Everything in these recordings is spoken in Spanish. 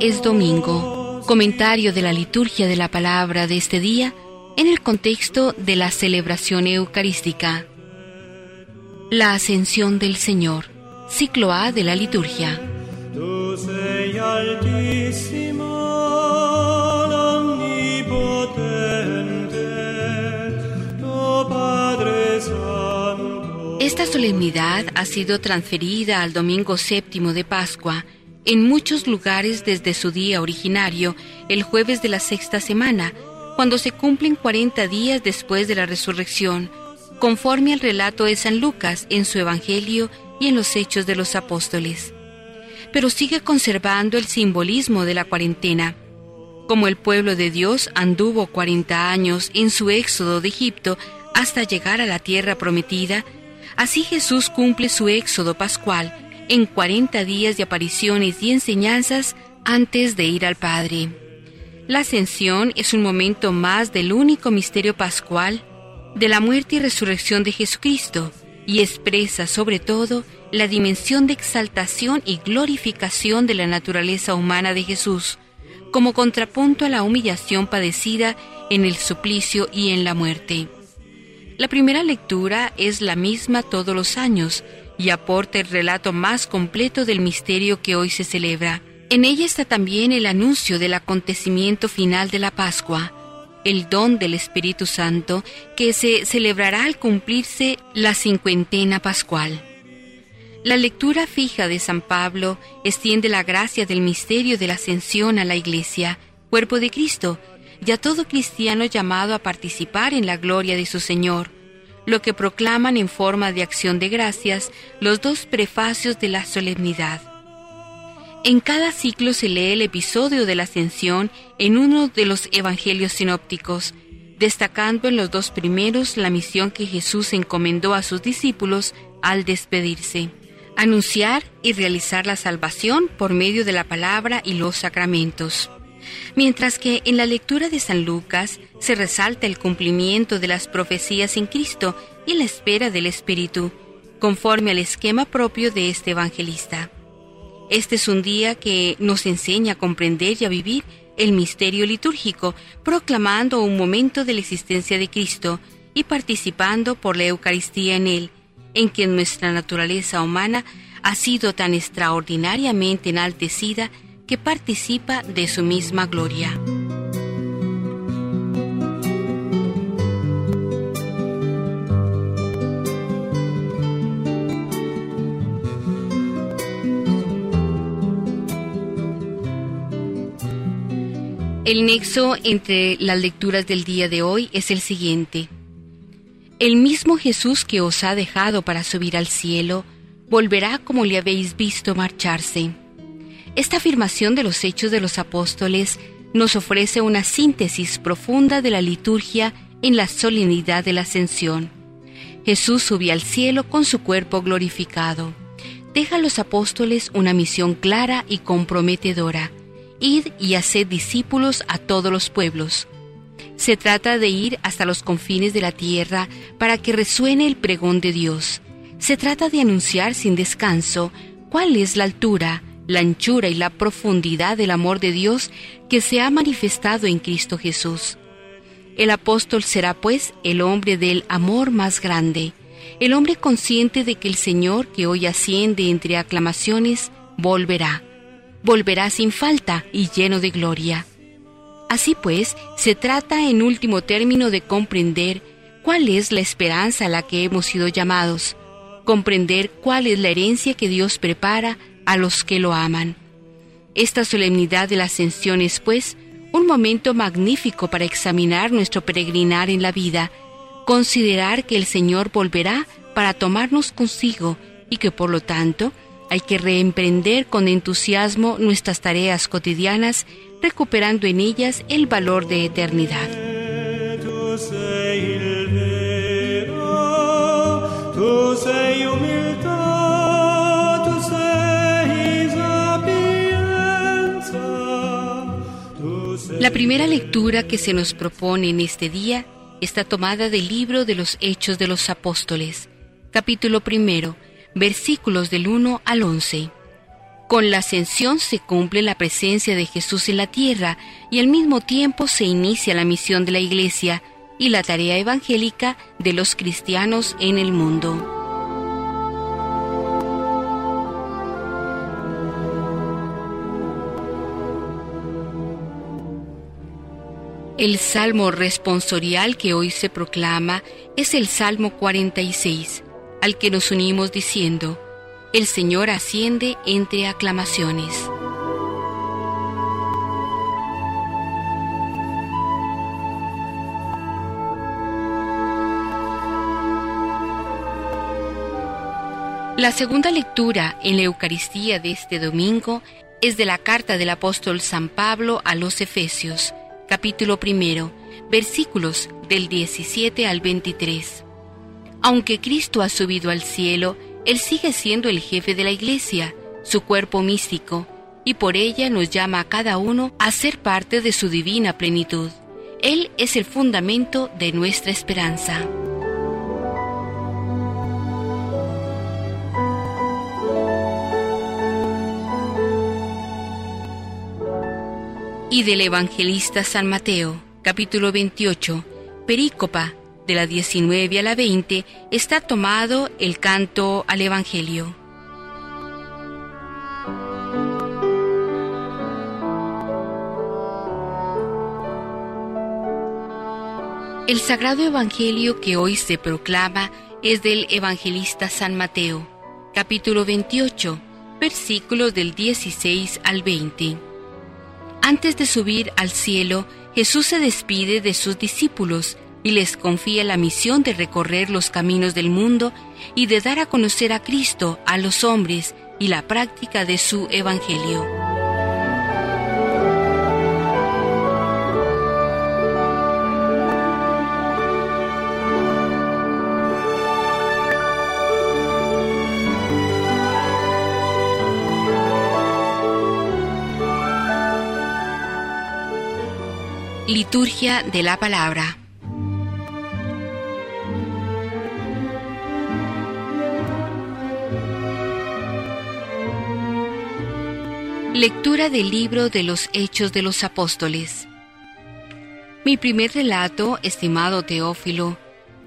Es domingo, comentario de la liturgia de la palabra de este día en el contexto de la celebración eucarística. La ascensión del Señor, ciclo A de la liturgia. Esta solemnidad ha sido transferida al domingo séptimo de Pascua en muchos lugares desde su día originario, el jueves de la sexta semana, cuando se cumplen 40 días después de la resurrección, conforme al relato de San Lucas en su Evangelio y en los Hechos de los Apóstoles. Pero sigue conservando el simbolismo de la cuarentena. Como el pueblo de Dios anduvo 40 años en su éxodo de Egipto hasta llegar a la tierra prometida, Así Jesús cumple su éxodo pascual en 40 días de apariciones y enseñanzas antes de ir al Padre. La ascensión es un momento más del único misterio pascual de la muerte y resurrección de Jesucristo y expresa sobre todo la dimensión de exaltación y glorificación de la naturaleza humana de Jesús, como contrapunto a la humillación padecida en el suplicio y en la muerte. La primera lectura es la misma todos los años y aporta el relato más completo del misterio que hoy se celebra. En ella está también el anuncio del acontecimiento final de la Pascua, el don del Espíritu Santo que se celebrará al cumplirse la cincuentena pascual. La lectura fija de San Pablo extiende la gracia del misterio de la ascensión a la Iglesia, cuerpo de Cristo, y a todo cristiano llamado a participar en la gloria de su Señor, lo que proclaman en forma de acción de gracias los dos prefacios de la solemnidad. En cada ciclo se lee el episodio de la ascensión en uno de los evangelios sinópticos, destacando en los dos primeros la misión que Jesús encomendó a sus discípulos al despedirse, anunciar y realizar la salvación por medio de la palabra y los sacramentos mientras que en la lectura de San Lucas se resalta el cumplimiento de las profecías en Cristo y la espera del Espíritu, conforme al esquema propio de este evangelista. Este es un día que nos enseña a comprender y a vivir el misterio litúrgico, proclamando un momento de la existencia de Cristo y participando por la Eucaristía en él, en que nuestra naturaleza humana ha sido tan extraordinariamente enaltecida que participa de su misma gloria. El nexo entre las lecturas del día de hoy es el siguiente. El mismo Jesús que os ha dejado para subir al cielo, volverá como le habéis visto marcharse. Esta afirmación de los hechos de los apóstoles nos ofrece una síntesis profunda de la liturgia en la solemnidad de la ascensión. Jesús subió al cielo con su cuerpo glorificado. Deja a los apóstoles una misión clara y comprometedora. Id y haced discípulos a todos los pueblos. Se trata de ir hasta los confines de la tierra para que resuene el pregón de Dios. Se trata de anunciar sin descanso cuál es la altura, la anchura y la profundidad del amor de Dios que se ha manifestado en Cristo Jesús. El apóstol será pues el hombre del amor más grande, el hombre consciente de que el Señor que hoy asciende entre aclamaciones volverá, volverá sin falta y lleno de gloria. Así pues, se trata en último término de comprender cuál es la esperanza a la que hemos sido llamados, comprender cuál es la herencia que Dios prepara a los que lo aman. Esta solemnidad de la ascensión es, pues, un momento magnífico para examinar nuestro peregrinar en la vida, considerar que el Señor volverá para tomarnos consigo y que por lo tanto hay que reemprender con entusiasmo nuestras tareas cotidianas, recuperando en ellas el valor de eternidad. La primera lectura que se nos propone en este día está tomada del libro de los Hechos de los Apóstoles, capítulo primero, versículos del 1 al 11. Con la ascensión se cumple la presencia de Jesús en la tierra y al mismo tiempo se inicia la misión de la Iglesia y la tarea evangélica de los cristianos en el mundo. El salmo responsorial que hoy se proclama es el Salmo 46, al que nos unimos diciendo, El Señor asciende entre aclamaciones. La segunda lectura en la Eucaristía de este domingo es de la carta del apóstol San Pablo a los Efesios, capítulo primero, versículos del 17 al 23. Aunque Cristo ha subido al cielo, Él sigue siendo el jefe de la iglesia, su cuerpo místico, y por ella nos llama a cada uno a ser parte de su divina plenitud. Él es el fundamento de nuestra esperanza. Y del evangelista San Mateo, capítulo 28, perícopa de la 19 a la 20, está tomado el canto al Evangelio. El sagrado Evangelio que hoy se proclama es del evangelista San Mateo, capítulo 28, versículos del 16 al 20. Antes de subir al cielo, Jesús se despide de sus discípulos y les confía la misión de recorrer los caminos del mundo y de dar a conocer a Cristo a los hombres y la práctica de su Evangelio. Liturgia de la Palabra. Lectura del libro de los Hechos de los Apóstoles. Mi primer relato, estimado Teófilo,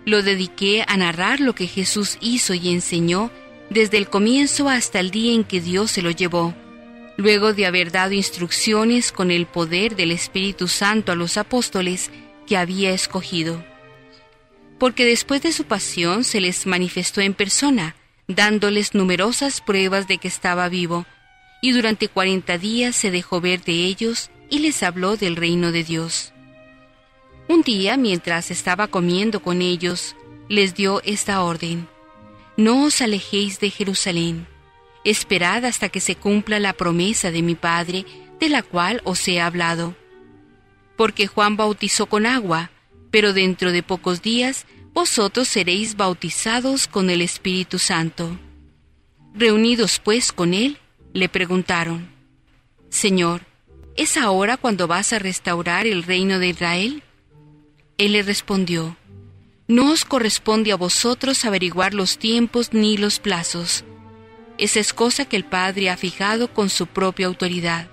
lo dediqué a narrar lo que Jesús hizo y enseñó desde el comienzo hasta el día en que Dios se lo llevó luego de haber dado instrucciones con el poder del Espíritu Santo a los apóstoles que había escogido. Porque después de su pasión se les manifestó en persona, dándoles numerosas pruebas de que estaba vivo, y durante cuarenta días se dejó ver de ellos y les habló del reino de Dios. Un día, mientras estaba comiendo con ellos, les dio esta orden, No os alejéis de Jerusalén Esperad hasta que se cumpla la promesa de mi Padre, de la cual os he hablado. Porque Juan bautizó con agua, pero dentro de pocos días vosotros seréis bautizados con el Espíritu Santo. Reunidos pues con él, le preguntaron, Señor, ¿es ahora cuando vas a restaurar el reino de Israel? Él le respondió, No os corresponde a vosotros averiguar los tiempos ni los plazos esa es cosa que el Padre ha fijado con su propia autoridad.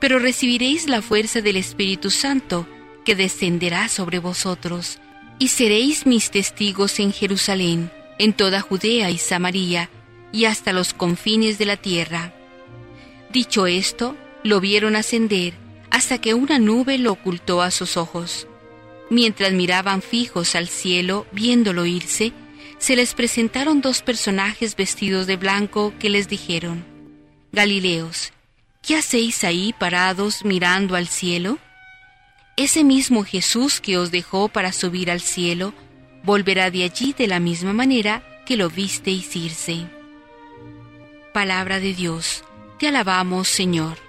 Pero recibiréis la fuerza del Espíritu Santo, que descenderá sobre vosotros, y seréis mis testigos en Jerusalén, en toda Judea y Samaria, y hasta los confines de la tierra. Dicho esto, lo vieron ascender, hasta que una nube lo ocultó a sus ojos. Mientras miraban fijos al cielo, viéndolo irse, se les presentaron dos personajes vestidos de blanco que les dijeron, Galileos, ¿qué hacéis ahí parados mirando al cielo? Ese mismo Jesús que os dejó para subir al cielo, volverá de allí de la misma manera que lo visteis irse. Palabra de Dios, te alabamos Señor.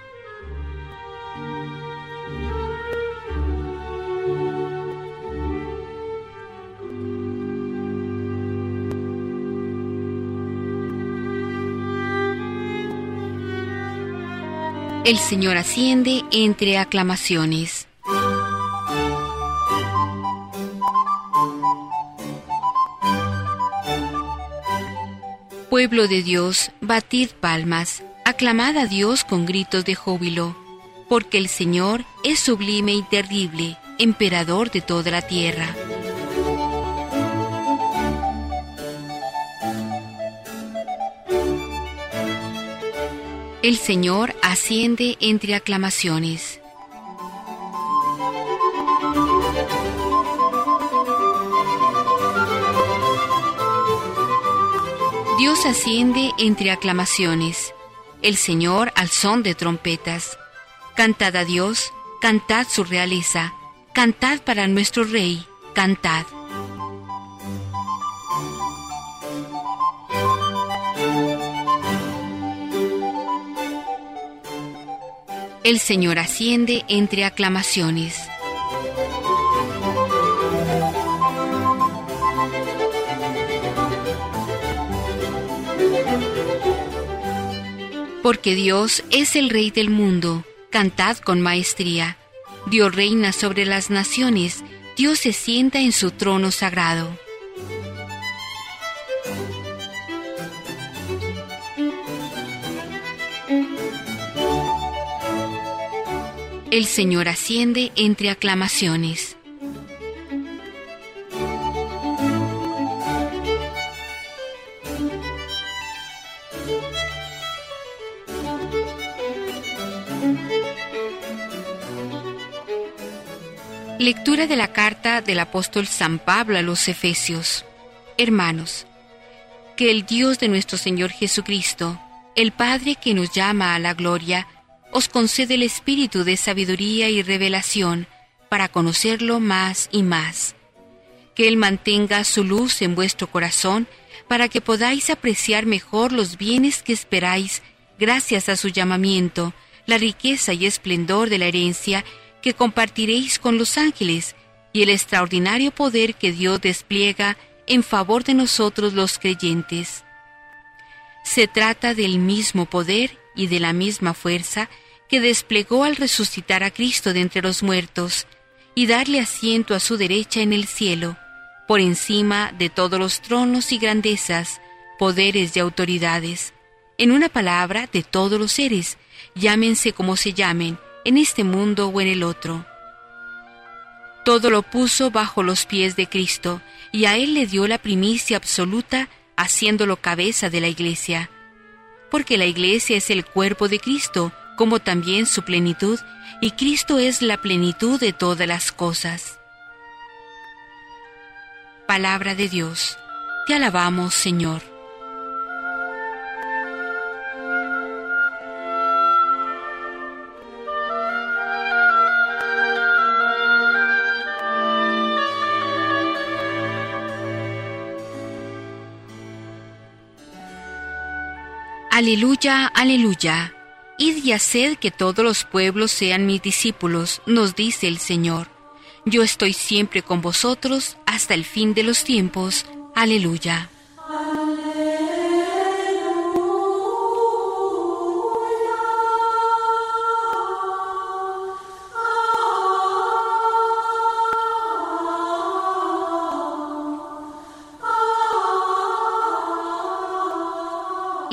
El Señor asciende entre aclamaciones. Pueblo de Dios, batid palmas, Aclamad a Dios con gritos de júbilo, porque el Señor es sublime y terrible, emperador de toda la tierra. El Señor asciende entre aclamaciones. Dios asciende entre aclamaciones, el Señor al son de trompetas. Cantad a Dios, cantad su realeza, cantad para nuestro Rey, cantad. El Señor asciende entre aclamaciones. Porque Dios es el Rey del mundo, cantad con maestría. Dios reina sobre las naciones, Dios se sienta en su trono sagrado. El Señor asciende entre aclamaciones. Lectura de la carta del apóstol San Pablo a los Efesios. Hermanos, que el Dios de nuestro Señor Jesucristo, el Padre que nos llama a la gloria, os concede el espíritu de sabiduría y revelación para conocerlo más y más. Que Él mantenga su luz en vuestro corazón para que podáis apreciar mejor los bienes que esperáis gracias a su llamamiento, la riqueza y esplendor de la herencia que compartiréis con los ángeles y el extraordinario poder que Dios despliega en favor de nosotros los creyentes. Se trata del mismo poder y de la misma fuerza que desplegó al resucitar a Cristo de entre los muertos y darle asiento a su derecha en el cielo, por encima de todos los tronos y grandezas, poderes y autoridades, en una palabra de todos los seres, llámense como se llamen, en este mundo o en el otro. Todo lo puso bajo los pies de Cristo, y a Él le dio la primicia absoluta, haciéndolo cabeza de la Iglesia porque la iglesia es el cuerpo de Cristo, como también su plenitud, y Cristo es la plenitud de todas las cosas. Palabra de Dios, te alabamos Señor. Aleluya, aleluya. Id y haced que todos los pueblos sean mis discípulos, nos dice el Señor. Yo estoy siempre con vosotros hasta el fin de los tiempos. Aleluya.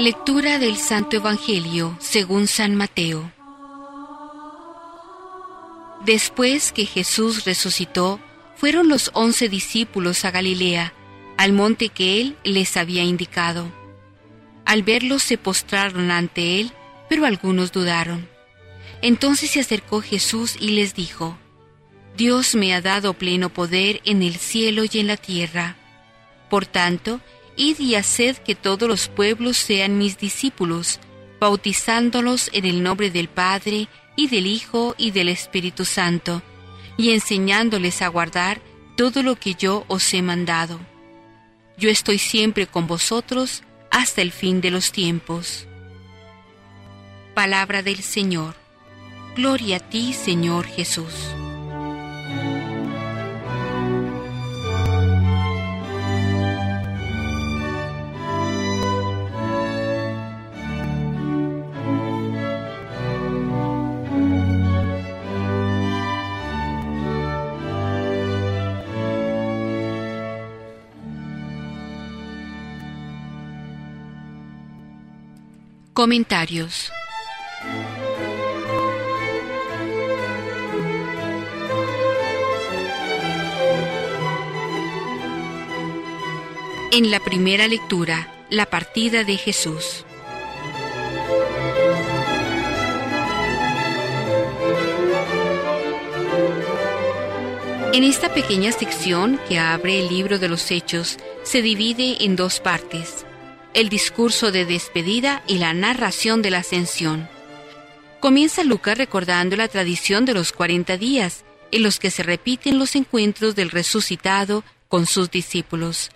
Lectura del Santo Evangelio según San Mateo. Después que Jesús resucitó, fueron los once discípulos a Galilea, al monte que él les había indicado. Al verlos se postraron ante él, pero algunos dudaron. Entonces se acercó Jesús y les dijo, Dios me ha dado pleno poder en el cielo y en la tierra. Por tanto, Id y haced que todos los pueblos sean mis discípulos, bautizándolos en el nombre del Padre, y del Hijo, y del Espíritu Santo, y enseñándoles a guardar todo lo que yo os he mandado. Yo estoy siempre con vosotros hasta el fin de los tiempos. Palabra del Señor. Gloria a ti, Señor Jesús. Comentarios En la primera lectura, la partida de Jesús. En esta pequeña sección que abre el libro de los Hechos, se divide en dos partes, el discurso de despedida y la narración de la ascensión. Comienza Lucas recordando la tradición de los 40 días, en los que se repiten los encuentros del resucitado con sus discípulos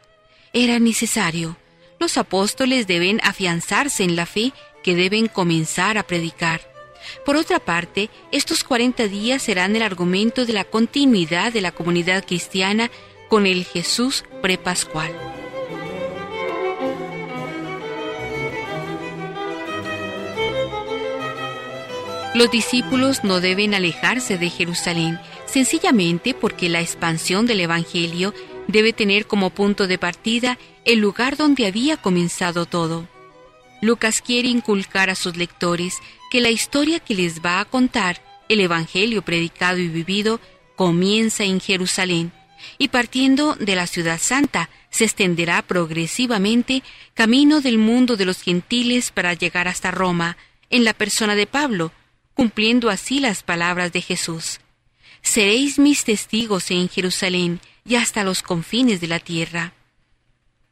era necesario. Los apóstoles deben afianzarse en la fe que deben comenzar a predicar. Por otra parte, estos 40 días serán el argumento de la continuidad de la comunidad cristiana con el Jesús prepascual. Los discípulos no deben alejarse de Jerusalén, sencillamente porque la expansión del Evangelio debe tener como punto de partida el lugar donde había comenzado todo. Lucas quiere inculcar a sus lectores que la historia que les va a contar, el Evangelio predicado y vivido, comienza en Jerusalén y partiendo de la ciudad santa se extenderá progresivamente camino del mundo de los gentiles para llegar hasta Roma, en la persona de Pablo, cumpliendo así las palabras de Jesús. Seréis mis testigos en Jerusalén y hasta los confines de la tierra.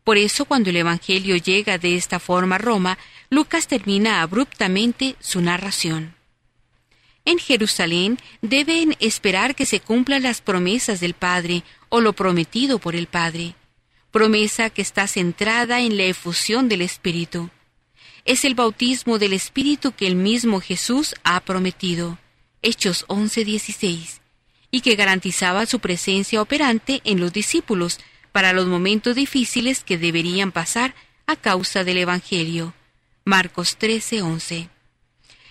Por eso cuando el Evangelio llega de esta forma a Roma, Lucas termina abruptamente su narración. En Jerusalén deben esperar que se cumplan las promesas del Padre o lo prometido por el Padre, promesa que está centrada en la efusión del Espíritu. Es el bautismo del Espíritu que el mismo Jesús ha prometido. Hechos 11:16 y que garantizaba su presencia operante en los discípulos para los momentos difíciles que deberían pasar a causa del Evangelio. Marcos 13:11.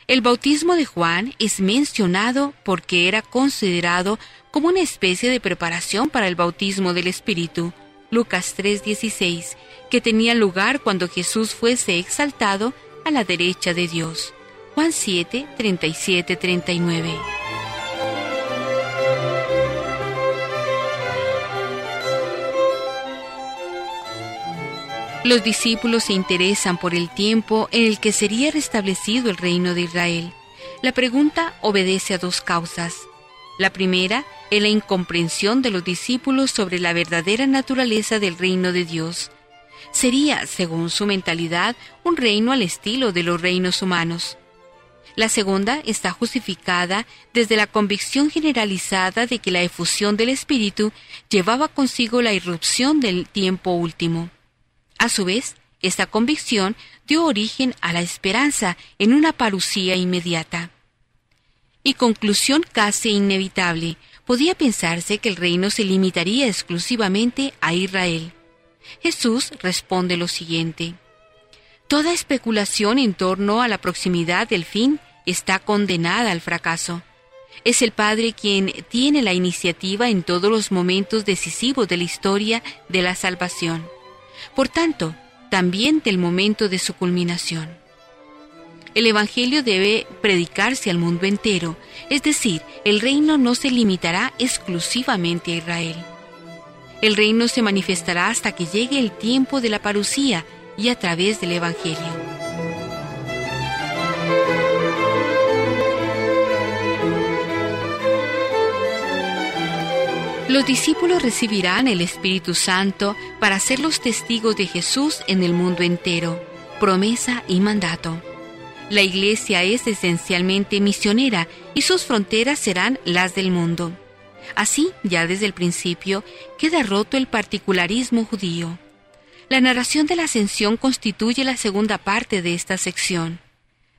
El bautismo de Juan es mencionado porque era considerado como una especie de preparación para el bautismo del Espíritu. Lucas 3:16, que tenía lugar cuando Jesús fuese exaltado a la derecha de Dios. Juan 7, 39. Los discípulos se interesan por el tiempo en el que sería restablecido el reino de Israel. La pregunta obedece a dos causas. La primera es la incomprensión de los discípulos sobre la verdadera naturaleza del reino de Dios. Sería, según su mentalidad, un reino al estilo de los reinos humanos. La segunda está justificada desde la convicción generalizada de que la efusión del Espíritu llevaba consigo la irrupción del tiempo último. A su vez, esta convicción dio origen a la esperanza en una parucía inmediata. Y conclusión casi inevitable, podía pensarse que el reino se limitaría exclusivamente a Israel. Jesús responde lo siguiente. Toda especulación en torno a la proximidad del fin está condenada al fracaso. Es el Padre quien tiene la iniciativa en todos los momentos decisivos de la historia de la salvación por tanto, también del momento de su culminación. El Evangelio debe predicarse al mundo entero, es decir, el reino no se limitará exclusivamente a Israel. El reino se manifestará hasta que llegue el tiempo de la parucía y a través del Evangelio. Los discípulos recibirán el Espíritu Santo para ser los testigos de Jesús en el mundo entero, promesa y mandato. La Iglesia es esencialmente misionera y sus fronteras serán las del mundo. Así, ya desde el principio, queda roto el particularismo judío. La narración de la ascensión constituye la segunda parte de esta sección.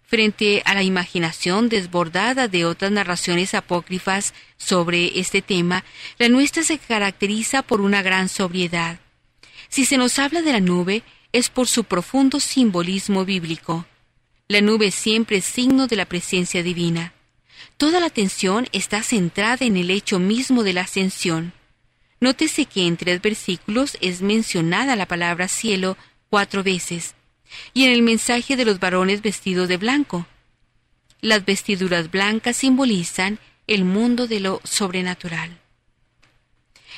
Frente a la imaginación desbordada de otras narraciones apócrifas sobre este tema, la nuestra se caracteriza por una gran sobriedad. Si se nos habla de la nube, es por su profundo simbolismo bíblico. La nube siempre es signo de la presencia divina. Toda la atención está centrada en el hecho mismo de la ascensión. Nótese que en tres versículos es mencionada la palabra cielo cuatro veces. y en el mensaje de los varones vestidos de blanco. Las vestiduras blancas simbolizan el mundo de lo sobrenatural.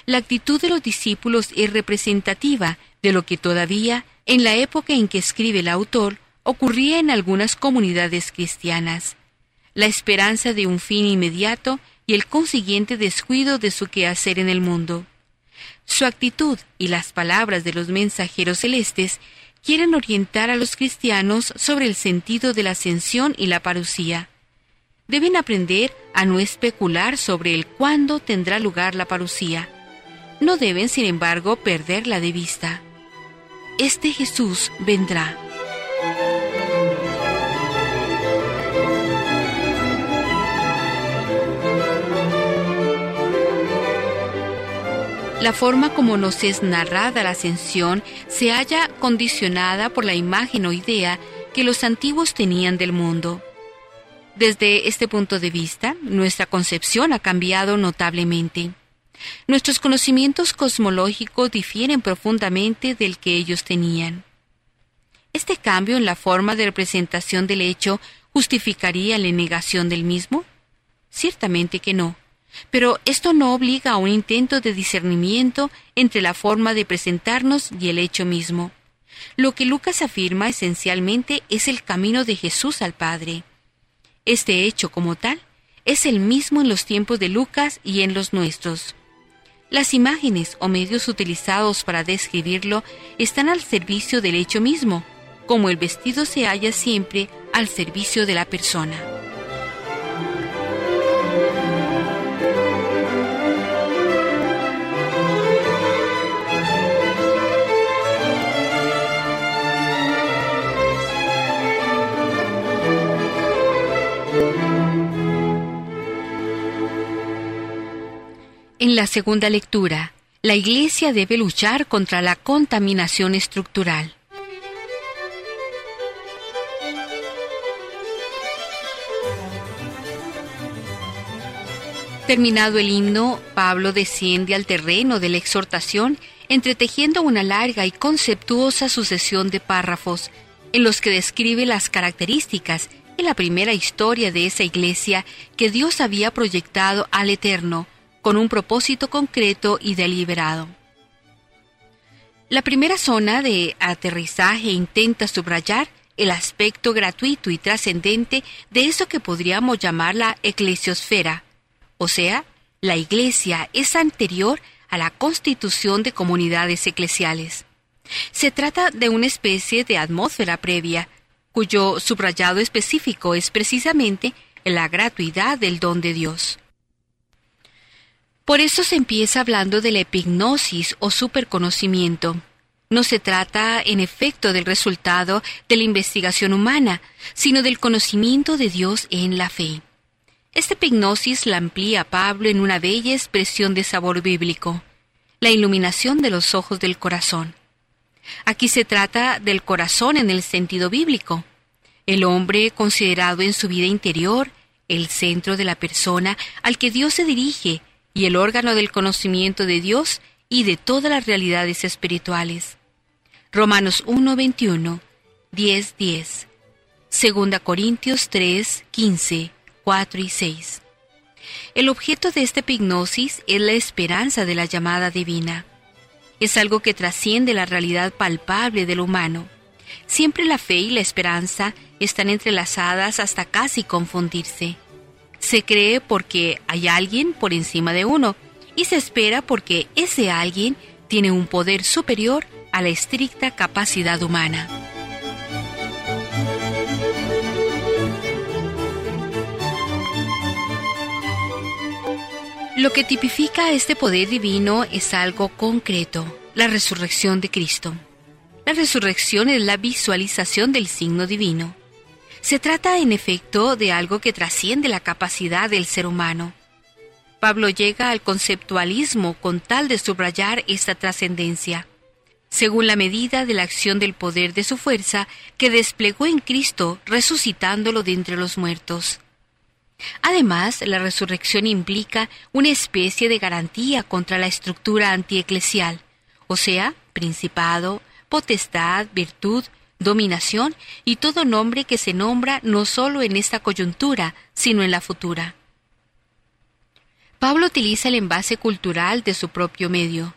La actitud de los discípulos es representativa de lo que todavía, en la época en que escribe el autor, ocurría en algunas comunidades cristianas. La esperanza de un fin inmediato y el consiguiente descuido de su quehacer en el mundo. Su actitud y las palabras de los mensajeros celestes quieren orientar a los cristianos sobre el sentido de la ascensión y la parucía. Deben aprender a no especular sobre el cuándo tendrá lugar la parucía. No deben, sin embargo, perderla de vista. Este Jesús vendrá. La forma como nos es narrada la ascensión se halla condicionada por la imagen o idea que los antiguos tenían del mundo. Desde este punto de vista, nuestra concepción ha cambiado notablemente. Nuestros conocimientos cosmológicos difieren profundamente del que ellos tenían. ¿Este cambio en la forma de representación del hecho justificaría la negación del mismo? Ciertamente que no. Pero esto no obliga a un intento de discernimiento entre la forma de presentarnos y el hecho mismo. Lo que Lucas afirma esencialmente es el camino de Jesús al Padre. Este hecho como tal es el mismo en los tiempos de Lucas y en los nuestros. Las imágenes o medios utilizados para describirlo están al servicio del hecho mismo, como el vestido se halla siempre al servicio de la persona. En la segunda lectura, la Iglesia debe luchar contra la contaminación estructural. Terminado el himno, Pablo desciende al terreno de la exhortación, entretejiendo una larga y conceptuosa sucesión de párrafos, en los que describe las características y la primera historia de esa iglesia que Dios había proyectado al Eterno, con un propósito concreto y deliberado. La primera zona de aterrizaje intenta subrayar el aspecto gratuito y trascendente de eso que podríamos llamar la eclesiosfera, o sea, la iglesia es anterior a la constitución de comunidades eclesiales. Se trata de una especie de atmósfera previa, cuyo subrayado específico es precisamente la gratuidad del don de Dios. Por eso se empieza hablando de la epignosis o superconocimiento. No se trata, en efecto, del resultado de la investigación humana, sino del conocimiento de Dios en la fe. Esta epignosis la amplía Pablo en una bella expresión de sabor bíblico, la iluminación de los ojos del corazón. Aquí se trata del corazón en el sentido bíblico. El hombre considerado en su vida interior, el centro de la persona al que Dios se dirige y el órgano del conocimiento de Dios y de todas las realidades espirituales. Romanos 1, 21, 10, 10. Segunda Corintios 3, 15, 4 y 6. El objeto de esta epignosis es la esperanza de la llamada divina. Es algo que trasciende la realidad palpable del humano. Siempre la fe y la esperanza están entrelazadas hasta casi confundirse. Se cree porque hay alguien por encima de uno y se espera porque ese alguien tiene un poder superior a la estricta capacidad humana. Lo que tipifica este poder divino es algo concreto, la resurrección de Cristo. La resurrección es la visualización del signo divino. Se trata, en efecto, de algo que trasciende la capacidad del ser humano. Pablo llega al conceptualismo con tal de subrayar esta trascendencia, según la medida de la acción del poder de su fuerza que desplegó en Cristo resucitándolo de entre los muertos. Además, la resurrección implica una especie de garantía contra la estructura antieclesial, o sea, principado, potestad, virtud, dominación y todo nombre que se nombra no solo en esta coyuntura, sino en la futura. Pablo utiliza el envase cultural de su propio medio.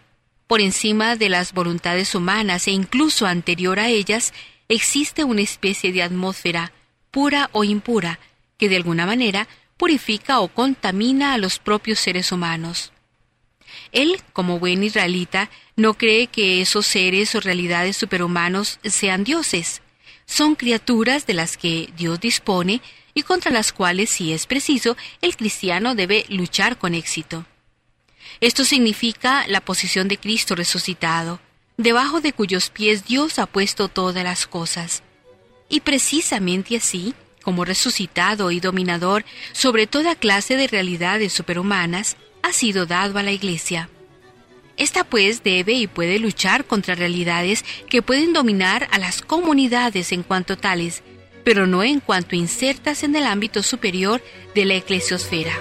Por encima de las voluntades humanas e incluso anterior a ellas, existe una especie de atmósfera, pura o impura, que de alguna manera purifica o contamina a los propios seres humanos. Él, como buen israelita, no cree que esos seres o realidades superhumanos sean dioses. Son criaturas de las que Dios dispone y contra las cuales, si es preciso, el cristiano debe luchar con éxito. Esto significa la posición de Cristo resucitado, debajo de cuyos pies Dios ha puesto todas las cosas. Y precisamente así, como resucitado y dominador sobre toda clase de realidades superhumanas, ha sido dado a la Iglesia. Esta pues debe y puede luchar contra realidades que pueden dominar a las comunidades en cuanto tales, pero no en cuanto insertas en el ámbito superior de la eclesiosfera.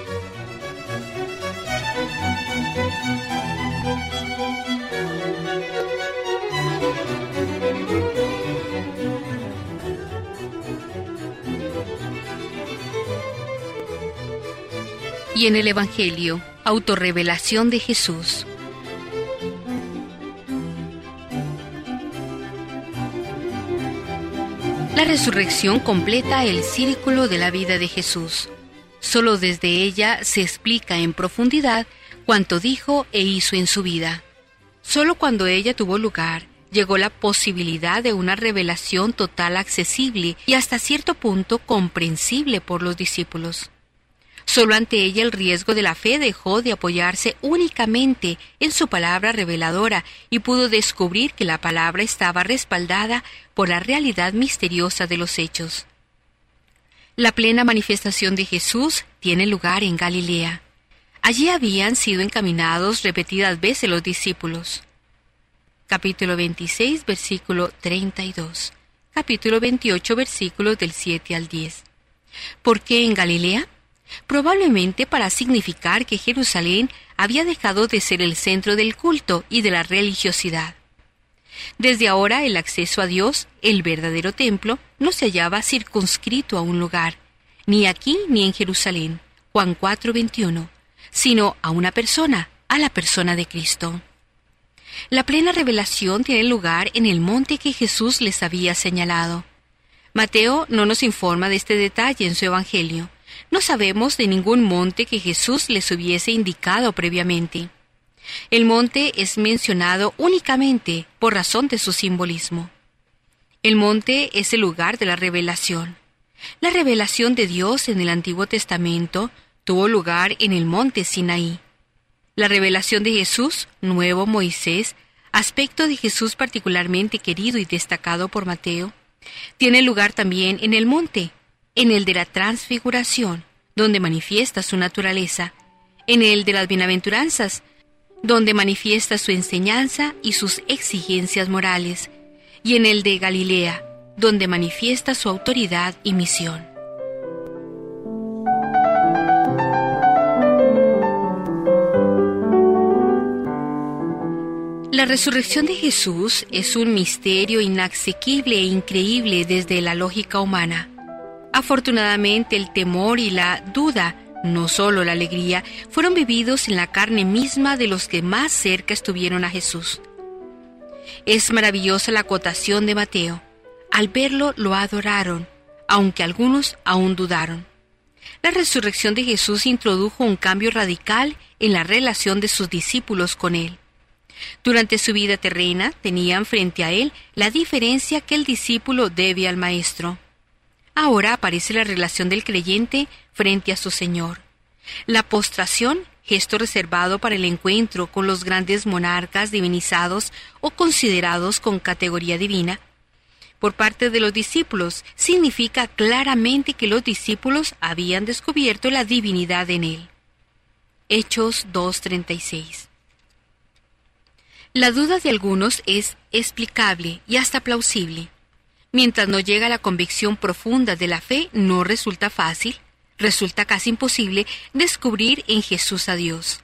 Y en el Evangelio, autorrevelación de Jesús. La resurrección completa el círculo de la vida de Jesús. Solo desde ella se explica en profundidad cuanto dijo e hizo en su vida. Solo cuando ella tuvo lugar, llegó la posibilidad de una revelación total accesible y hasta cierto punto comprensible por los discípulos. Solo ante ella el riesgo de la fe dejó de apoyarse únicamente en su palabra reveladora y pudo descubrir que la palabra estaba respaldada por la realidad misteriosa de los hechos. La plena manifestación de Jesús tiene lugar en Galilea. Allí habían sido encaminados repetidas veces los discípulos. Capítulo 26, versículo 32. Capítulo 28, versículos del 7 al 10. ¿Por qué en Galilea? Probablemente para significar que Jerusalén había dejado de ser el centro del culto y de la religiosidad. Desde ahora el acceso a Dios, el verdadero templo, no se hallaba circunscrito a un lugar, ni aquí ni en Jerusalén, Juan 4:21, sino a una persona, a la persona de Cristo. La plena revelación tiene lugar en el monte que Jesús les había señalado. Mateo no nos informa de este detalle en su Evangelio, no sabemos de ningún monte que Jesús les hubiese indicado previamente. El monte es mencionado únicamente por razón de su simbolismo. El monte es el lugar de la revelación. La revelación de Dios en el Antiguo Testamento tuvo lugar en el monte Sinaí. La revelación de Jesús, nuevo Moisés, aspecto de Jesús particularmente querido y destacado por Mateo, tiene lugar también en el monte, en el de la transfiguración, donde manifiesta su naturaleza, en el de las bienaventuranzas, donde manifiesta su enseñanza y sus exigencias morales, y en el de Galilea, donde manifiesta su autoridad y misión. La resurrección de Jesús es un misterio inasequible e increíble desde la lógica humana. Afortunadamente el temor y la duda, no solo la alegría, fueron vividos en la carne misma de los que más cerca estuvieron a Jesús. Es maravillosa la acotación de Mateo. Al verlo lo adoraron, aunque algunos aún dudaron. La resurrección de Jesús introdujo un cambio radical en la relación de sus discípulos con Él. Durante su vida terrena tenían frente a Él la diferencia que el discípulo debe al Maestro. Ahora aparece la relación del creyente frente a su Señor. La postración, gesto reservado para el encuentro con los grandes monarcas divinizados o considerados con categoría divina, por parte de los discípulos significa claramente que los discípulos habían descubierto la divinidad en él. Hechos 2.36 La duda de algunos es explicable y hasta plausible. Mientras no llega la convicción profunda de la fe, no resulta fácil, resulta casi imposible descubrir en Jesús a Dios.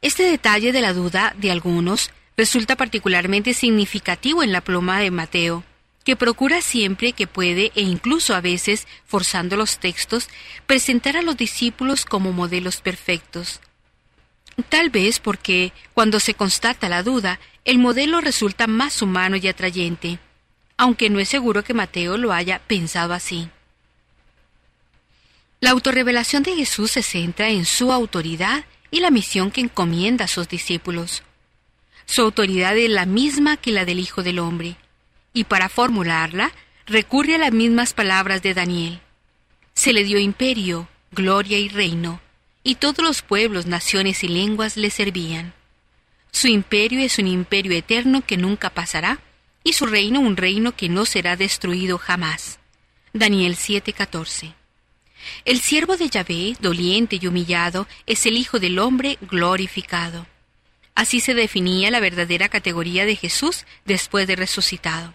Este detalle de la duda de algunos resulta particularmente significativo en la pluma de Mateo, que procura siempre que puede e incluso a veces, forzando los textos, presentar a los discípulos como modelos perfectos. Tal vez porque, cuando se constata la duda, el modelo resulta más humano y atrayente, aunque no es seguro que Mateo lo haya pensado así. La autorrevelación de Jesús se centra en su autoridad y la misión que encomienda a sus discípulos. Su autoridad es la misma que la del Hijo del Hombre, y para formularla recurre a las mismas palabras de Daniel. Se le dio imperio, gloria y reino, y todos los pueblos, naciones y lenguas le servían. Su imperio es un imperio eterno que nunca pasará, y su reino un reino que no será destruido jamás. Daniel 7:14. El siervo de Yahvé, doliente y humillado, es el Hijo del Hombre glorificado. Así se definía la verdadera categoría de Jesús después de resucitado.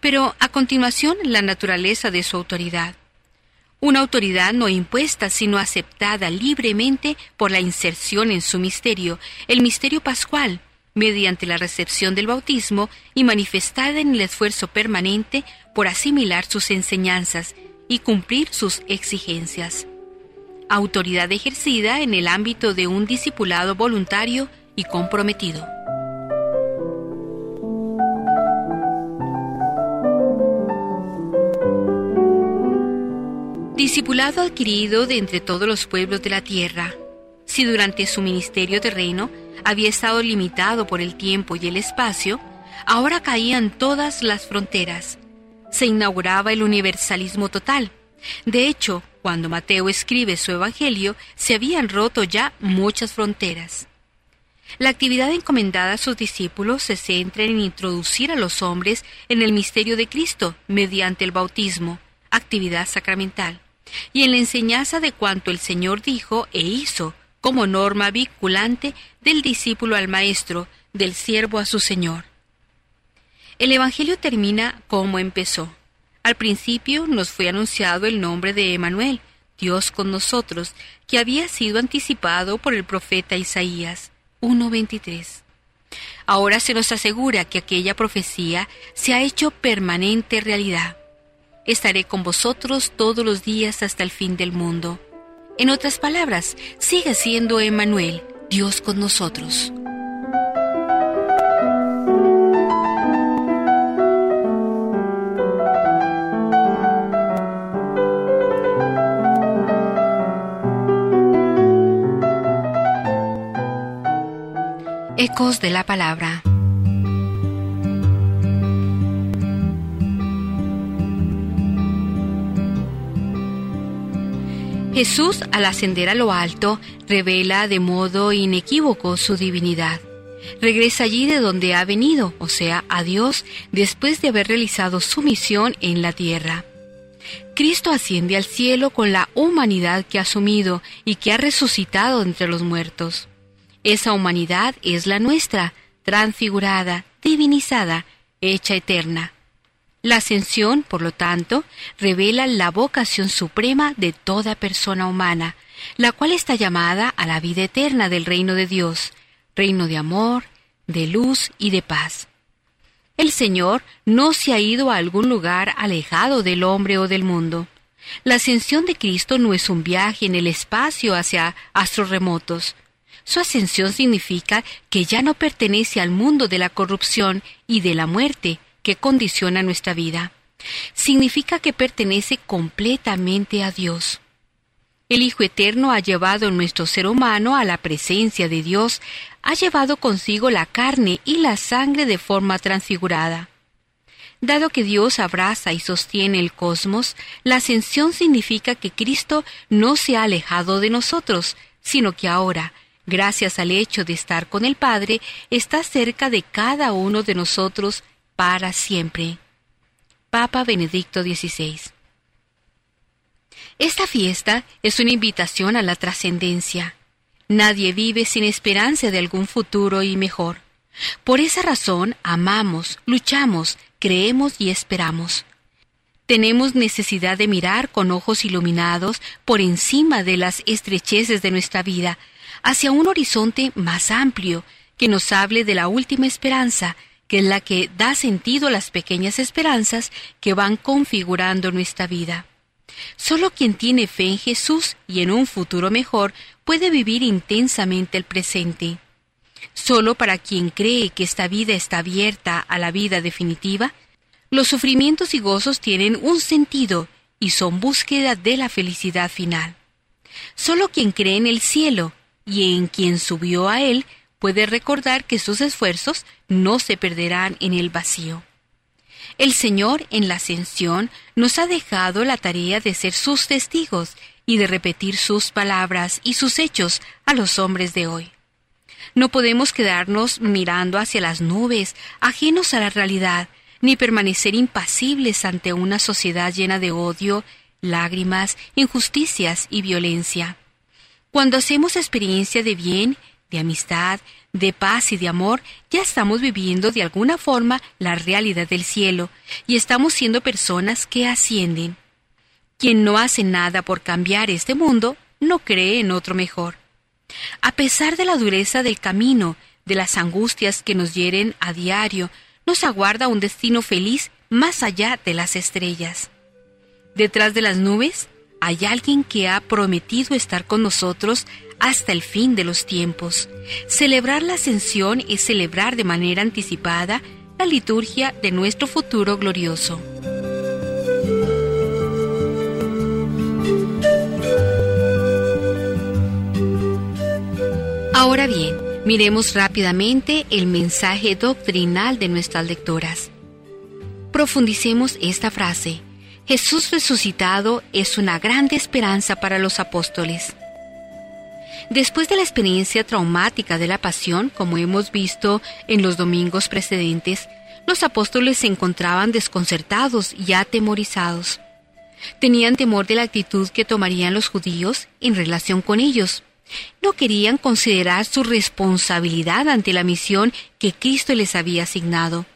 Pero a continuación la naturaleza de su autoridad. Una autoridad no impuesta, sino aceptada libremente por la inserción en su misterio, el misterio pascual, mediante la recepción del bautismo y manifestada en el esfuerzo permanente por asimilar sus enseñanzas y cumplir sus exigencias. Autoridad ejercida en el ámbito de un discipulado voluntario y comprometido. Discipulado adquirido de entre todos los pueblos de la tierra. Si durante su ministerio terreno había estado limitado por el tiempo y el espacio, ahora caían todas las fronteras. Se inauguraba el universalismo total. De hecho, cuando Mateo escribe su Evangelio, se habían roto ya muchas fronteras. La actividad encomendada a sus discípulos se centra en introducir a los hombres en el misterio de Cristo mediante el bautismo, actividad sacramental y en la enseñanza de cuanto el Señor dijo e hizo como norma vinculante del discípulo al maestro, del siervo a su Señor. El Evangelio termina como empezó. Al principio nos fue anunciado el nombre de Emanuel, Dios con nosotros, que había sido anticipado por el profeta Isaías 1.23. Ahora se nos asegura que aquella profecía se ha hecho permanente realidad estaré con vosotros todos los días hasta el fin del mundo. En otras palabras, sigue siendo Emmanuel, Dios con nosotros. Ecos de la Palabra Jesús, al ascender a lo alto, revela de modo inequívoco su divinidad. Regresa allí de donde ha venido, o sea, a Dios, después de haber realizado su misión en la tierra. Cristo asciende al cielo con la humanidad que ha asumido y que ha resucitado entre los muertos. Esa humanidad es la nuestra, transfigurada, divinizada, hecha eterna. La ascensión, por lo tanto, revela la vocación suprema de toda persona humana, la cual está llamada a la vida eterna del reino de Dios, reino de amor, de luz y de paz. El Señor no se ha ido a algún lugar alejado del hombre o del mundo. La ascensión de Cristo no es un viaje en el espacio hacia astros remotos. Su ascensión significa que ya no pertenece al mundo de la corrupción y de la muerte, que condiciona nuestra vida. Significa que pertenece completamente a Dios. El Hijo Eterno ha llevado nuestro ser humano a la presencia de Dios, ha llevado consigo la carne y la sangre de forma transfigurada. Dado que Dios abraza y sostiene el cosmos, la ascensión significa que Cristo no se ha alejado de nosotros, sino que ahora, gracias al hecho de estar con el Padre, está cerca de cada uno de nosotros para siempre. Papa Benedicto XVI. Esta fiesta es una invitación a la trascendencia. Nadie vive sin esperanza de algún futuro y mejor. Por esa razón amamos, luchamos, creemos y esperamos. Tenemos necesidad de mirar con ojos iluminados por encima de las estrecheces de nuestra vida, hacia un horizonte más amplio, que nos hable de la última esperanza, que es la que da sentido a las pequeñas esperanzas que van configurando nuestra vida. Solo quien tiene fe en Jesús y en un futuro mejor puede vivir intensamente el presente. Solo para quien cree que esta vida está abierta a la vida definitiva, los sufrimientos y gozos tienen un sentido y son búsqueda de la felicidad final. Solo quien cree en el cielo y en quien subió a él puede recordar que sus esfuerzos no se perderán en el vacío. El Señor en la ascensión nos ha dejado la tarea de ser sus testigos y de repetir sus palabras y sus hechos a los hombres de hoy. No podemos quedarnos mirando hacia las nubes, ajenos a la realidad, ni permanecer impasibles ante una sociedad llena de odio, lágrimas, injusticias y violencia. Cuando hacemos experiencia de bien, de amistad, de paz y de amor, ya estamos viviendo de alguna forma la realidad del cielo y estamos siendo personas que ascienden. Quien no hace nada por cambiar este mundo no cree en otro mejor. A pesar de la dureza del camino, de las angustias que nos hieren a diario, nos aguarda un destino feliz más allá de las estrellas. Detrás de las nubes hay alguien que ha prometido estar con nosotros hasta el fin de los tiempos. Celebrar la ascensión es celebrar de manera anticipada la liturgia de nuestro futuro glorioso. Ahora bien, miremos rápidamente el mensaje doctrinal de nuestras lectoras. Profundicemos esta frase. Jesús resucitado es una grande esperanza para los apóstoles. Después de la experiencia traumática de la pasión, como hemos visto en los domingos precedentes, los apóstoles se encontraban desconcertados y atemorizados. Tenían temor de la actitud que tomarían los judíos en relación con ellos no querían considerar su responsabilidad ante la misión que Cristo les había asignado.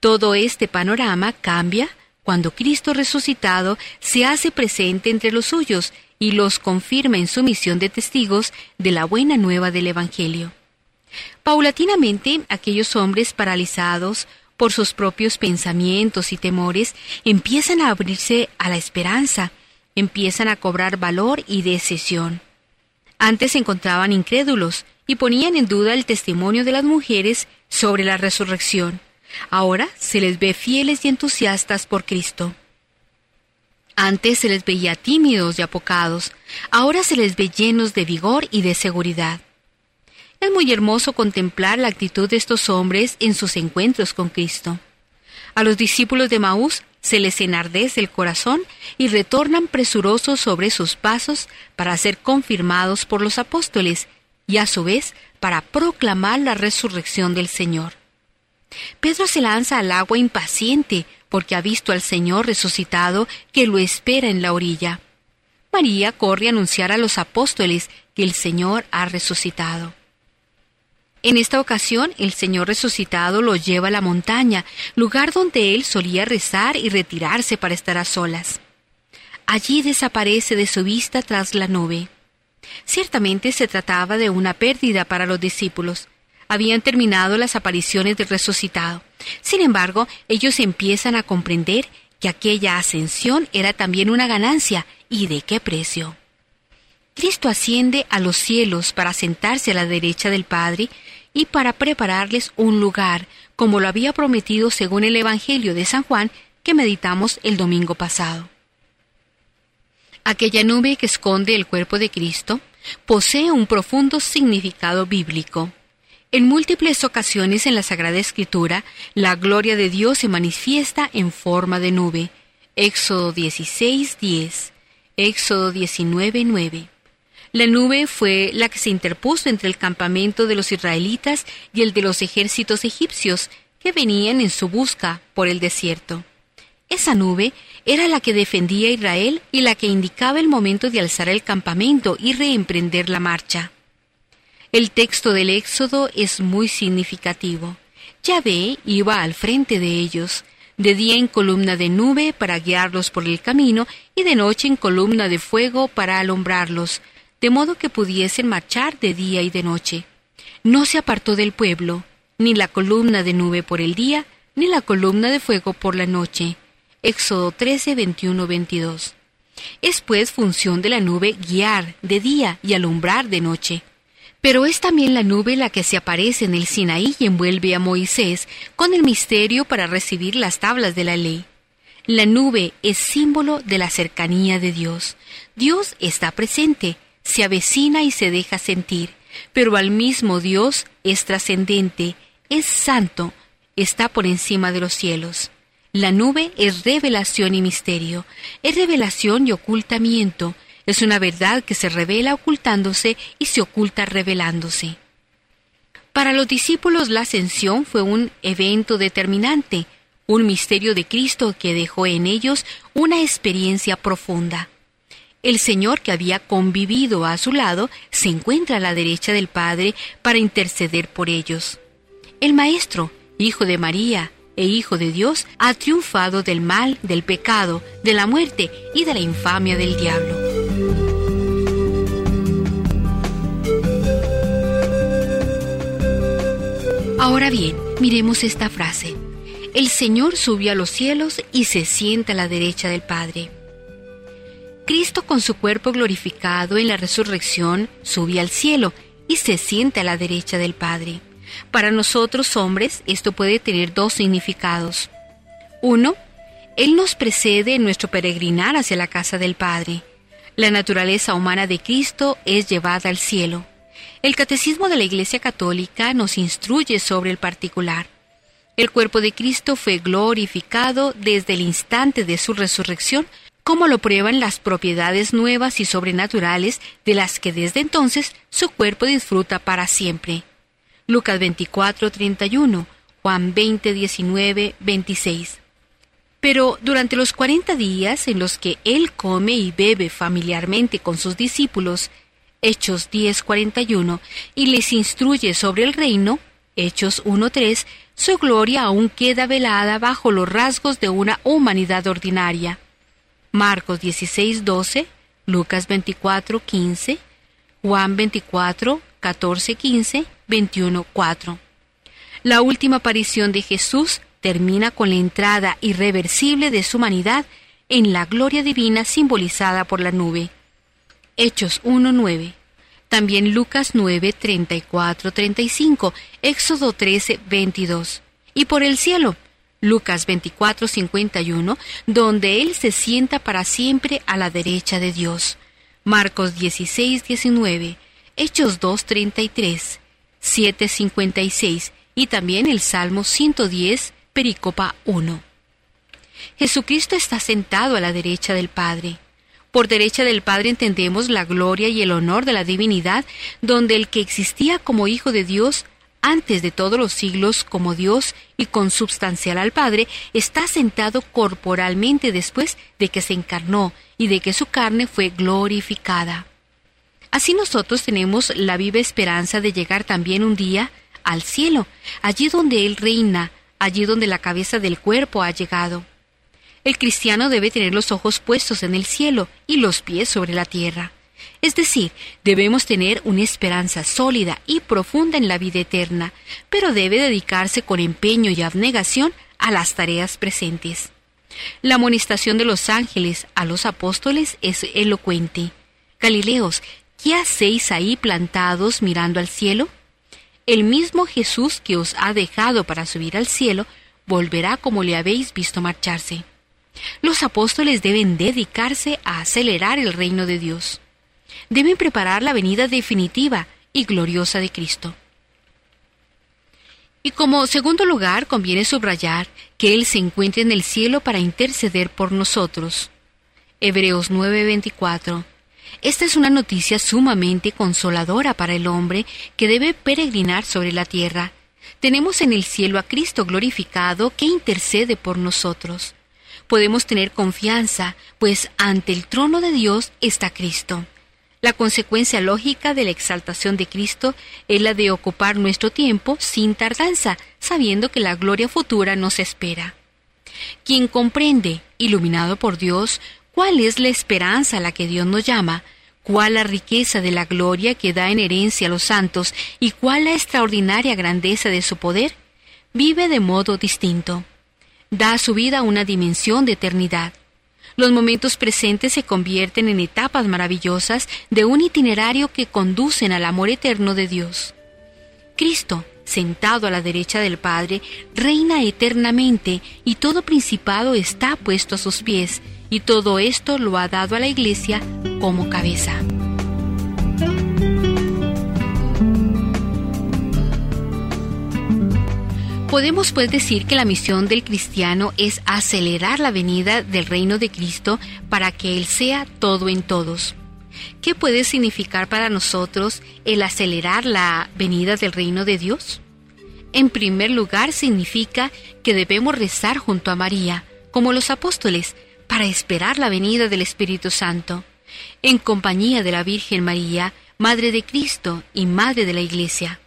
Todo este panorama cambia cuando Cristo resucitado se hace presente entre los suyos y los confirma en su misión de testigos de la buena nueva del Evangelio. Paulatinamente, aquellos hombres paralizados por sus propios pensamientos y temores empiezan a abrirse a la esperanza, empiezan a cobrar valor y decisión. Antes se encontraban incrédulos y ponían en duda el testimonio de las mujeres sobre la resurrección. Ahora se les ve fieles y entusiastas por Cristo. Antes se les veía tímidos y apocados, ahora se les ve llenos de vigor y de seguridad. Es muy hermoso contemplar la actitud de estos hombres en sus encuentros con Cristo. A los discípulos de Maús se les enardece el corazón y retornan presurosos sobre sus pasos para ser confirmados por los apóstoles y a su vez para proclamar la resurrección del Señor. Pedro se lanza al agua impaciente porque ha visto al Señor resucitado que lo espera en la orilla. María corre a anunciar a los apóstoles que el Señor ha resucitado. En esta ocasión, el Señor resucitado lo lleva a la montaña, lugar donde él solía rezar y retirarse para estar a solas. Allí desaparece de su vista tras la nube. Ciertamente se trataba de una pérdida para los discípulos. Habían terminado las apariciones del resucitado. Sin embargo, ellos empiezan a comprender que aquella ascensión era también una ganancia y de qué precio. Cristo asciende a los cielos para sentarse a la derecha del Padre y para prepararles un lugar, como lo había prometido según el Evangelio de San Juan que meditamos el domingo pasado. Aquella nube que esconde el cuerpo de Cristo posee un profundo significado bíblico. En múltiples ocasiones en la Sagrada Escritura, la gloria de Dios se manifiesta en forma de nube. Éxodo 16, 10, Éxodo 19, 9. La nube fue la que se interpuso entre el campamento de los israelitas y el de los ejércitos egipcios que venían en su busca por el desierto. Esa nube era la que defendía a Israel y la que indicaba el momento de alzar el campamento y reemprender la marcha. El texto del Éxodo es muy significativo. Yahvé iba al frente de ellos, de día en columna de nube para guiarlos por el camino y de noche en columna de fuego para alumbrarlos, de modo que pudiesen marchar de día y de noche. No se apartó del pueblo, ni la columna de nube por el día, ni la columna de fuego por la noche. Éxodo 13, 21, 22. Es pues función de la nube guiar de día y alumbrar de noche. Pero es también la nube la que se aparece en el Sinaí y envuelve a Moisés con el misterio para recibir las tablas de la ley. La nube es símbolo de la cercanía de Dios. Dios está presente, se avecina y se deja sentir, pero al mismo Dios es trascendente, es santo, está por encima de los cielos. La nube es revelación y misterio, es revelación y ocultamiento, es una verdad que se revela ocultándose y se oculta revelándose. Para los discípulos la ascensión fue un evento determinante, un misterio de Cristo que dejó en ellos una experiencia profunda. El Señor que había convivido a su lado se encuentra a la derecha del Padre para interceder por ellos. El Maestro, Hijo de María e Hijo de Dios, ha triunfado del mal, del pecado, de la muerte y de la infamia del diablo. Ahora bien, miremos esta frase. El Señor subió a los cielos y se sienta a la derecha del Padre. Cristo con su cuerpo glorificado en la resurrección sube al cielo y se sienta a la derecha del Padre. Para nosotros hombres esto puede tener dos significados. Uno, Él nos precede en nuestro peregrinar hacia la casa del Padre. La naturaleza humana de Cristo es llevada al cielo. El catecismo de la Iglesia Católica nos instruye sobre el particular. El cuerpo de Cristo fue glorificado desde el instante de su resurrección, como lo prueban las propiedades nuevas y sobrenaturales de las que desde entonces su cuerpo disfruta para siempre. Lucas 24, 31, Juan 20, 19, 26. Pero durante los cuarenta días en los que él come y bebe familiarmente con sus discípulos, Hechos 10, 41, y les instruye sobre el reino, Hechos 1.3, su gloria aún queda velada bajo los rasgos de una humanidad ordinaria. Marcos 16.12, Lucas 24.15, Juan 24, 14, 15, 21, 4. La última aparición de Jesús termina con la entrada irreversible de su humanidad en la gloria divina simbolizada por la nube. Hechos 1.9 también Lucas 9, 34, 35, Éxodo 13, 22. Y por el cielo, Lucas 24, 51, donde Él se sienta para siempre a la derecha de Dios. Marcos 16, 19, Hechos 2, 33, 7, 56 y también el Salmo 110, Pericopa 1. Jesucristo está sentado a la derecha del Padre. Por derecha del Padre entendemos la gloria y el honor de la divinidad, donde el que existía como Hijo de Dios antes de todos los siglos como Dios y consubstancial al Padre, está sentado corporalmente después de que se encarnó y de que su carne fue glorificada. Así nosotros tenemos la viva esperanza de llegar también un día al cielo, allí donde Él reina, allí donde la cabeza del cuerpo ha llegado. El cristiano debe tener los ojos puestos en el cielo y los pies sobre la tierra. Es decir, debemos tener una esperanza sólida y profunda en la vida eterna, pero debe dedicarse con empeño y abnegación a las tareas presentes. La amonestación de los ángeles a los apóstoles es elocuente. Galileos, ¿qué hacéis ahí plantados mirando al cielo? El mismo Jesús que os ha dejado para subir al cielo, volverá como le habéis visto marcharse. Los apóstoles deben dedicarse a acelerar el reino de Dios. Deben preparar la venida definitiva y gloriosa de Cristo. Y como segundo lugar, conviene subrayar que Él se encuentra en el cielo para interceder por nosotros. Hebreos 9:24. Esta es una noticia sumamente consoladora para el hombre que debe peregrinar sobre la tierra. Tenemos en el cielo a Cristo glorificado que intercede por nosotros podemos tener confianza, pues ante el trono de Dios está Cristo. La consecuencia lógica de la exaltación de Cristo es la de ocupar nuestro tiempo sin tardanza, sabiendo que la gloria futura nos espera. Quien comprende, iluminado por Dios, cuál es la esperanza a la que Dios nos llama, cuál la riqueza de la gloria que da en herencia a los santos y cuál la extraordinaria grandeza de su poder, vive de modo distinto. Da a su vida una dimensión de eternidad. Los momentos presentes se convierten en etapas maravillosas de un itinerario que conducen al amor eterno de Dios. Cristo, sentado a la derecha del Padre, reina eternamente y todo principado está puesto a sus pies, y todo esto lo ha dado a la Iglesia como cabeza. Podemos pues decir que la misión del cristiano es acelerar la venida del reino de Cristo para que Él sea todo en todos. ¿Qué puede significar para nosotros el acelerar la venida del reino de Dios? En primer lugar, significa que debemos rezar junto a María, como los apóstoles, para esperar la venida del Espíritu Santo, en compañía de la Virgen María, Madre de Cristo y Madre de la Iglesia.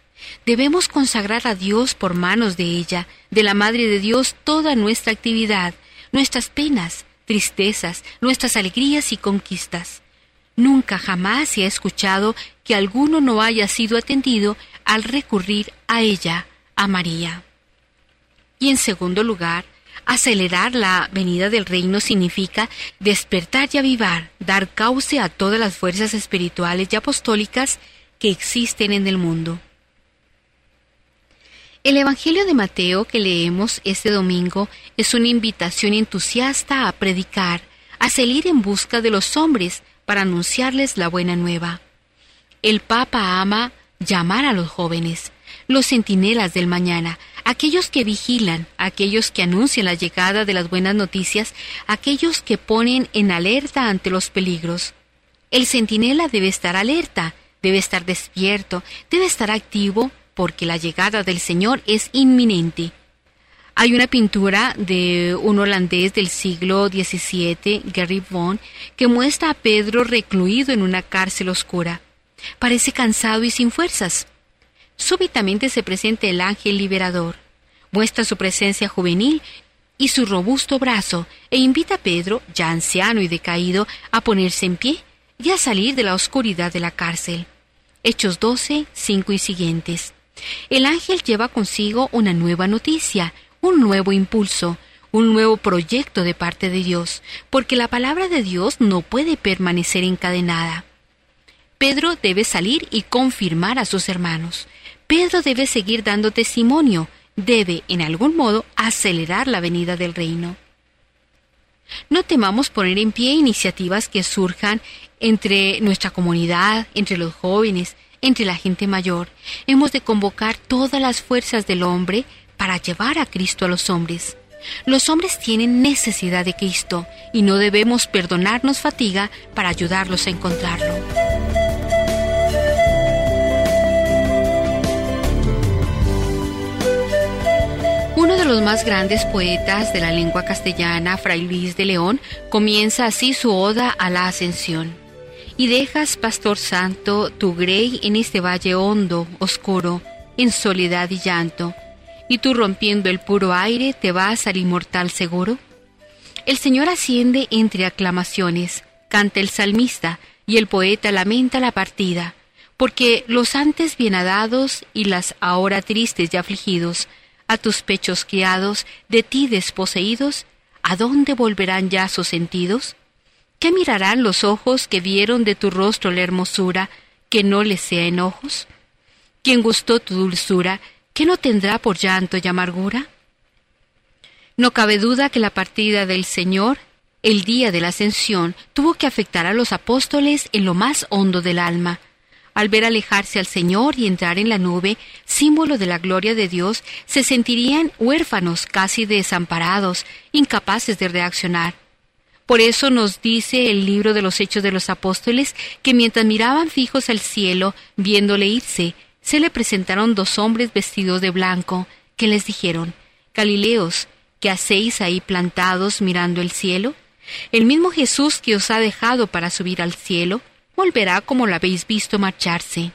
Debemos consagrar a Dios por manos de ella, de la Madre de Dios, toda nuestra actividad, nuestras penas, tristezas, nuestras alegrías y conquistas. Nunca jamás se ha escuchado que alguno no haya sido atendido al recurrir a ella, a María. Y en segundo lugar, acelerar la venida del reino significa despertar y avivar, dar cauce a todas las fuerzas espirituales y apostólicas que existen en el mundo. El Evangelio de Mateo que leemos este domingo es una invitación entusiasta a predicar, a salir en busca de los hombres para anunciarles la buena nueva. El Papa ama llamar a los jóvenes, los centinelas del mañana, aquellos que vigilan, aquellos que anuncian la llegada de las buenas noticias, aquellos que ponen en alerta ante los peligros. El centinela debe estar alerta, debe estar despierto, debe estar activo, porque la llegada del Señor es inminente. Hay una pintura de un holandés del siglo XVII, Gary Vaughan, que muestra a Pedro recluido en una cárcel oscura. Parece cansado y sin fuerzas. Súbitamente se presenta el ángel liberador. Muestra su presencia juvenil y su robusto brazo e invita a Pedro, ya anciano y decaído, a ponerse en pie y a salir de la oscuridad de la cárcel. Hechos 12, 5 y siguientes. El ángel lleva consigo una nueva noticia, un nuevo impulso, un nuevo proyecto de parte de Dios, porque la palabra de Dios no puede permanecer encadenada. Pedro debe salir y confirmar a sus hermanos. Pedro debe seguir dando testimonio, debe, en algún modo, acelerar la venida del reino. No temamos poner en pie iniciativas que surjan entre nuestra comunidad, entre los jóvenes, entre la gente mayor. Hemos de convocar todas las fuerzas del hombre para llevar a Cristo a los hombres. Los hombres tienen necesidad de Cristo y no debemos perdonarnos fatiga para ayudarlos a encontrarlo. Uno de los más grandes poetas de la lengua castellana, Fray Luis de León, comienza así su oda a la ascensión y dejas, Pastor Santo, tu grey en este valle hondo, oscuro, en soledad y llanto, y tú rompiendo el puro aire te vas al inmortal seguro? El Señor asciende entre aclamaciones, canta el salmista, y el poeta lamenta la partida, porque los antes bienadados y las ahora tristes y afligidos, a tus pechos criados, de ti desposeídos, ¿a dónde volverán ya sus sentidos? ¿Qué mirarán los ojos que vieron de tu rostro la hermosura, que no les sea enojos? ¿Quién gustó tu dulzura, que no tendrá por llanto y amargura? No cabe duda que la partida del Señor, el día de la ascensión, tuvo que afectar a los apóstoles en lo más hondo del alma. Al ver alejarse al Señor y entrar en la nube, símbolo de la gloria de Dios, se sentirían huérfanos, casi desamparados, incapaces de reaccionar. Por eso nos dice el libro de los Hechos de los Apóstoles que mientras miraban fijos al cielo, viéndole irse, se le presentaron dos hombres vestidos de blanco, que les dijeron, Galileos, ¿qué hacéis ahí plantados mirando el cielo? El mismo Jesús que os ha dejado para subir al cielo, volverá como lo habéis visto marcharse.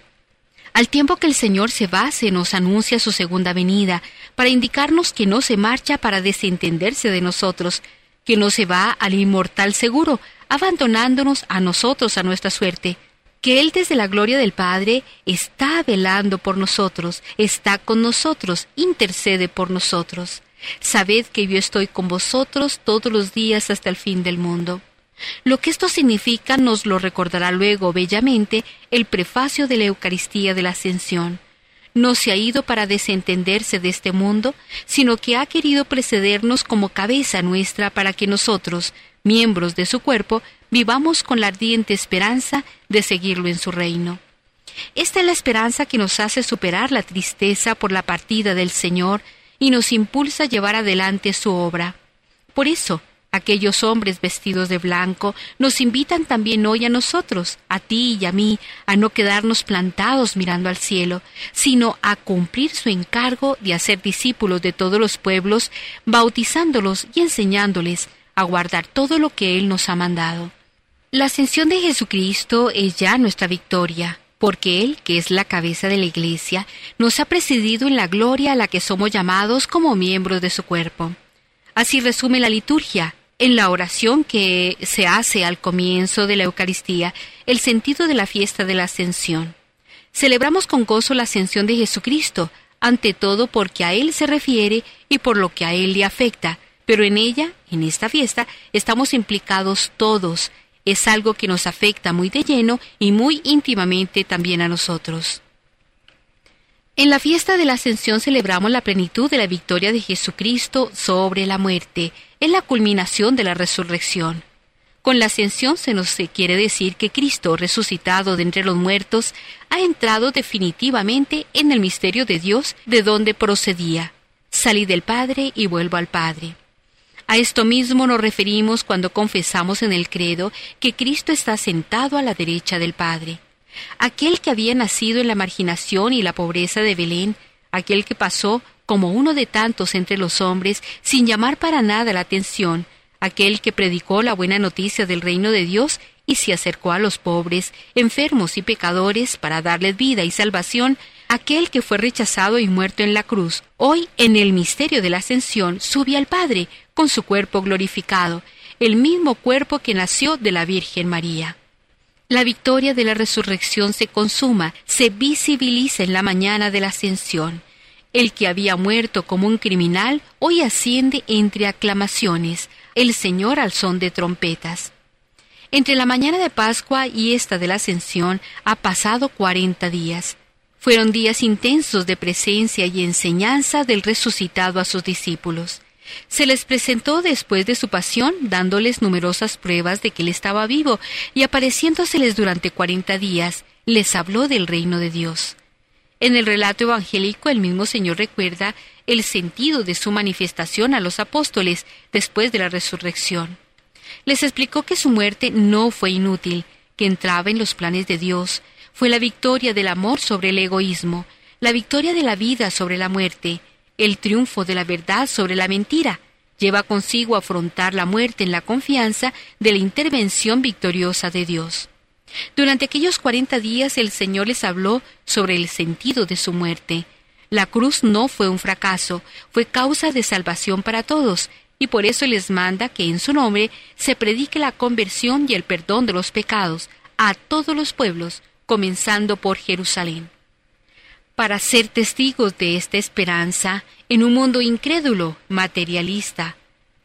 Al tiempo que el Señor se va, se nos anuncia su segunda venida, para indicarnos que no se marcha para desentenderse de nosotros, que no se va al inmortal seguro, abandonándonos a nosotros a nuestra suerte, que Él desde la gloria del Padre está velando por nosotros, está con nosotros, intercede por nosotros. Sabed que yo estoy con vosotros todos los días hasta el fin del mundo. Lo que esto significa nos lo recordará luego bellamente el prefacio de la Eucaristía de la Ascensión. No se ha ido para desentenderse de este mundo, sino que ha querido precedernos como cabeza nuestra para que nosotros, miembros de su cuerpo, vivamos con la ardiente esperanza de seguirlo en su reino. Esta es la esperanza que nos hace superar la tristeza por la partida del Señor y nos impulsa a llevar adelante su obra. Por eso, aquellos hombres vestidos de blanco nos invitan también hoy a nosotros, a ti y a mí, a no quedarnos plantados mirando al cielo, sino a cumplir su encargo de hacer discípulos de todos los pueblos, bautizándolos y enseñándoles a guardar todo lo que Él nos ha mandado. La ascensión de Jesucristo es ya nuestra victoria, porque Él, que es la cabeza de la Iglesia, nos ha presidido en la gloria a la que somos llamados como miembros de su cuerpo. Así resume la liturgia, en la oración que se hace al comienzo de la Eucaristía, el sentido de la fiesta de la Ascensión. Celebramos con gozo la ascensión de Jesucristo, ante todo porque a Él se refiere y por lo que a Él le afecta, pero en ella, en esta fiesta, estamos implicados todos, es algo que nos afecta muy de lleno y muy íntimamente también a nosotros. En la fiesta de la Ascensión celebramos la plenitud de la victoria de Jesucristo sobre la muerte, en la culminación de la resurrección. Con la ascensión se nos quiere decir que Cristo, resucitado de entre los muertos, ha entrado definitivamente en el misterio de Dios de donde procedía. Salí del Padre y vuelvo al Padre. A esto mismo nos referimos cuando confesamos en el credo que Cristo está sentado a la derecha del Padre. Aquel que había nacido en la marginación y la pobreza de Belén, aquel que pasó como uno de tantos entre los hombres sin llamar para nada la atención, aquel que predicó la buena noticia del reino de Dios y se acercó a los pobres, enfermos y pecadores para darles vida y salvación, aquel que fue rechazado y muerto en la cruz, hoy en el misterio de la ascensión sube al Padre con su cuerpo glorificado, el mismo cuerpo que nació de la Virgen María. La victoria de la resurrección se consuma, se visibiliza en la mañana de la ascensión. El que había muerto como un criminal hoy asciende entre aclamaciones, el Señor al son de trompetas. Entre la mañana de Pascua y esta de la Ascensión ha pasado cuarenta días. Fueron días intensos de presencia y enseñanza del resucitado a sus discípulos. Se les presentó después de su pasión, dándoles numerosas pruebas de que él estaba vivo, y apareciéndoseles durante cuarenta días, les habló del reino de Dios. En el relato evangélico el mismo Señor recuerda el sentido de su manifestación a los apóstoles después de la resurrección. Les explicó que su muerte no fue inútil, que entraba en los planes de Dios, fue la victoria del amor sobre el egoísmo, la victoria de la vida sobre la muerte, el triunfo de la verdad sobre la mentira. Lleva consigo afrontar la muerte en la confianza de la intervención victoriosa de Dios. Durante aquellos cuarenta días el Señor les habló sobre el sentido de su muerte. La cruz no fue un fracaso, fue causa de salvación para todos, y por eso les manda que en su nombre se predique la conversión y el perdón de los pecados a todos los pueblos, comenzando por Jerusalén. Para ser testigos de esta esperanza en un mundo incrédulo, materialista,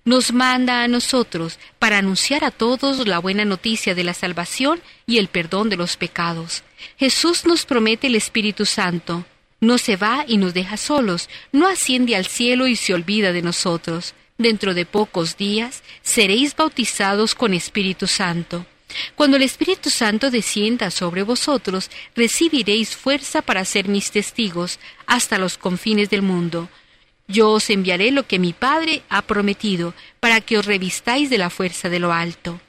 nos manda a nosotros para anunciar a todos la buena noticia de la salvación y el perdón de los pecados. Jesús nos promete el Espíritu Santo. No se va y nos deja solos, no asciende al cielo y se olvida de nosotros. Dentro de pocos días seréis bautizados con Espíritu Santo. Cuando el Espíritu Santo descienda sobre vosotros, recibiréis fuerza para ser mis testigos hasta los confines del mundo. Yo os enviaré lo que mi Padre ha prometido, para que os revistáis de la fuerza de lo alto.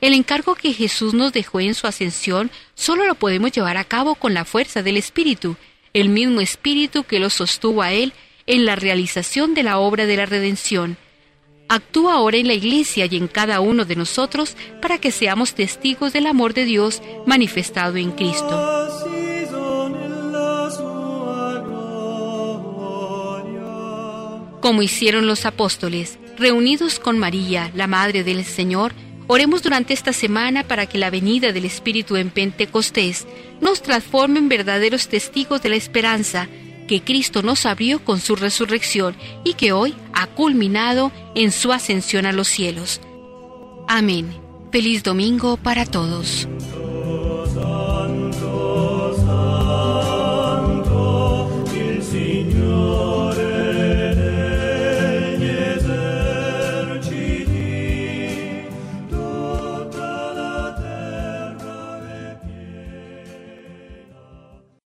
El encargo que Jesús nos dejó en su ascensión solo lo podemos llevar a cabo con la fuerza del Espíritu, el mismo Espíritu que lo sostuvo a Él en la realización de la obra de la redención, actúa ahora en la Iglesia y en cada uno de nosotros para que seamos testigos del amor de Dios manifestado en Cristo. Como hicieron los apóstoles, reunidos con María, la Madre del Señor, Oremos durante esta semana para que la venida del Espíritu en Pentecostés nos transforme en verdaderos testigos de la esperanza que Cristo nos abrió con su resurrección y que hoy ha culminado en su ascensión a los cielos. Amén. Feliz domingo para todos.